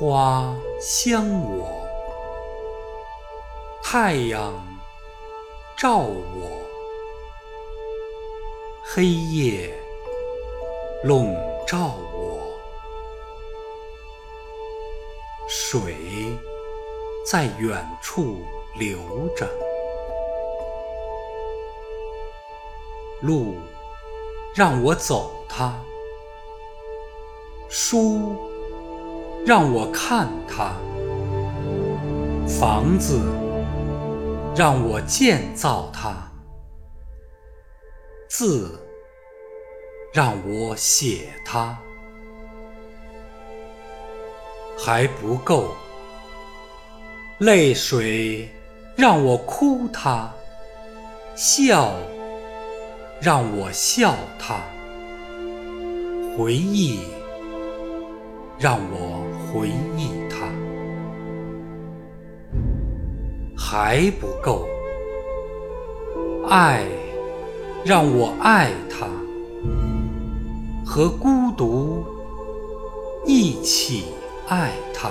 花香我，太阳照我，黑夜笼罩我，水在远处流着，路让我走它，书让我看它，房子让我建造它，字让我写它，还不够，泪水让我哭它，笑让我笑它，回忆让我回忆它，还不够，爱让我爱他，和孤独一起爱它。